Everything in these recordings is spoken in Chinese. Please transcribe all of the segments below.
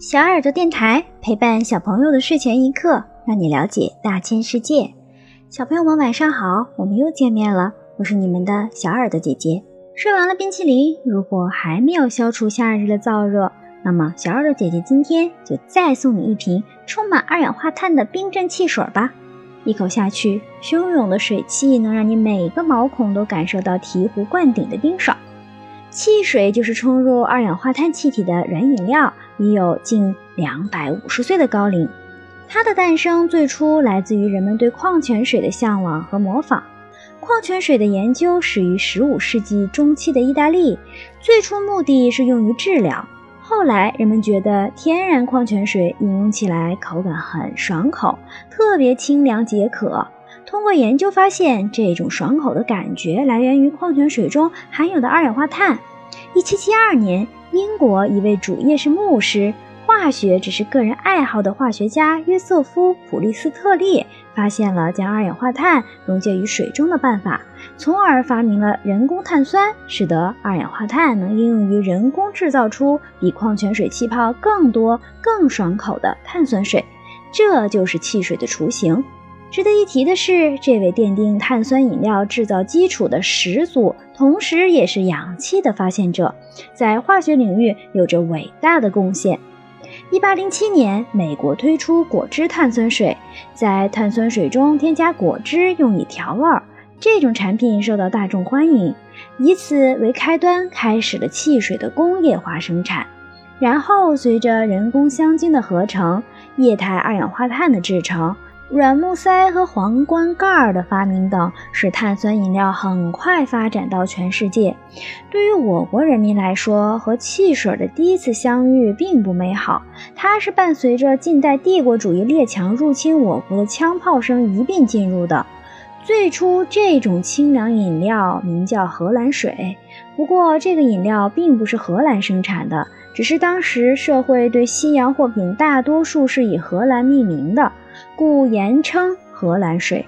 小耳朵电台陪伴小朋友的睡前一刻，让你了解大千世界。小朋友们晚上好，我们又见面了，我是你们的小耳朵姐姐。吃完了冰淇淋，如果还没有消除夏日的燥热，那么小耳朵姐姐今天就再送你一瓶充满二氧化碳的冰镇汽水吧。一口下去，汹涌的水汽能让你每个毛孔都感受到醍醐灌顶的冰爽。汽水就是充入二氧化碳气体的软饮料，已有近两百五十岁的高龄。它的诞生最初来自于人们对矿泉水的向往和模仿。矿泉水的研究始于十五世纪中期的意大利，最初目的是用于治疗。后来人们觉得天然矿泉水饮用起来口感很爽口，特别清凉解渴。通过研究发现，这种爽口的感觉来源于矿泉水中含有的二氧化碳。一七七二年，英国一位主业是牧师、化学只是个人爱好的化学家约瑟夫·普利斯特利发现了将二氧化碳溶解于水中的办法，从而发明了人工碳酸，使得二氧化碳能应用于人工制造出比矿泉水气泡更多、更爽口的碳酸水。这就是汽水的雏形。值得一提的是，这位奠定碳酸饮料制造基础的始祖，同时也是氧气的发现者，在化学领域有着伟大的贡献。一八零七年，美国推出果汁碳酸水，在碳酸水中添加果汁用以调味，这种产品受到大众欢迎，以此为开端，开始了汽水的工业化生产。然后，随着人工香精的合成，液态二氧化碳的制成。软木塞和皇冠盖儿的发明等，使碳酸饮料很快发展到全世界。对于我国人民来说，和汽水的第一次相遇并不美好，它是伴随着近代帝国主义列强入侵我国的枪炮声一并进入的。最初，这种清凉饮料名叫荷兰水，不过这个饮料并不是荷兰生产的，只是当时社会对西洋货品大多数是以荷兰命名的。故言称荷兰水。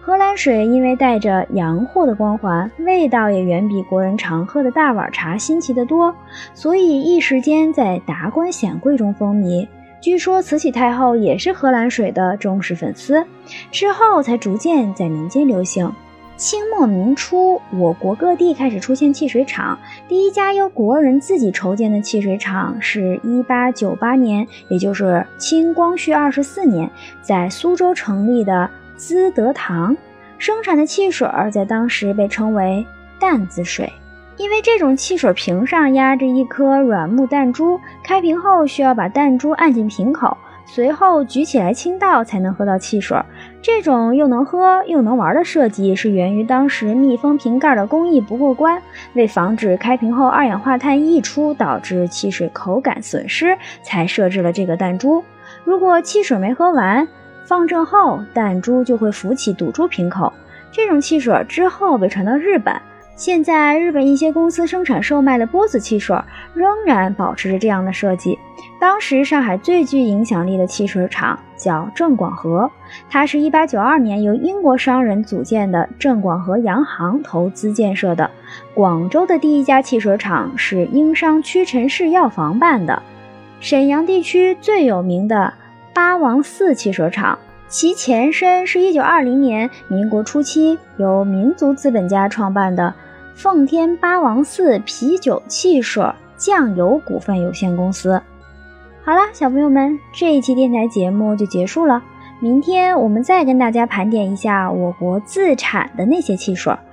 荷兰水因为带着洋货的光环，味道也远比国人常喝的大碗茶新奇得多，所以一时间在达官显贵中风靡。据说慈禧太后也是荷兰水的忠实粉丝，之后才逐渐在民间流行。清末明初，我国各地开始出现汽水厂。第一家由国人自己筹建的汽水厂是1898年，也就是清光绪二十四年，在苏州成立的资德堂，生产的汽水在当时被称为弹子水，因为这种汽水瓶上压着一颗软木弹珠，开瓶后需要把弹珠按进瓶口。随后举起来倾倒才能喝到汽水，这种又能喝又能玩的设计是源于当时密封瓶盖的工艺不过关。为防止开瓶后二氧化碳溢出导致汽水口感损失，才设置了这个弹珠。如果汽水没喝完，放正后弹珠就会浮起堵住瓶口。这种汽水之后被传到日本。现在，日本一些公司生产售卖的波子汽水仍然保持着这样的设计。当时，上海最具影响力的汽水厂叫郑广和，它是一八九二年由英国商人组建的郑广和洋行投资建设的。广州的第一家汽水厂是英商屈臣氏药房办的。沈阳地区最有名的八王寺汽水厂。其前身是一九二零年民国初期由民族资本家创办的奉天八王寺啤酒汽水酱油股份有限公司。好了，小朋友们，这一期电台节目就结束了。明天我们再跟大家盘点一下我国自产的那些汽水。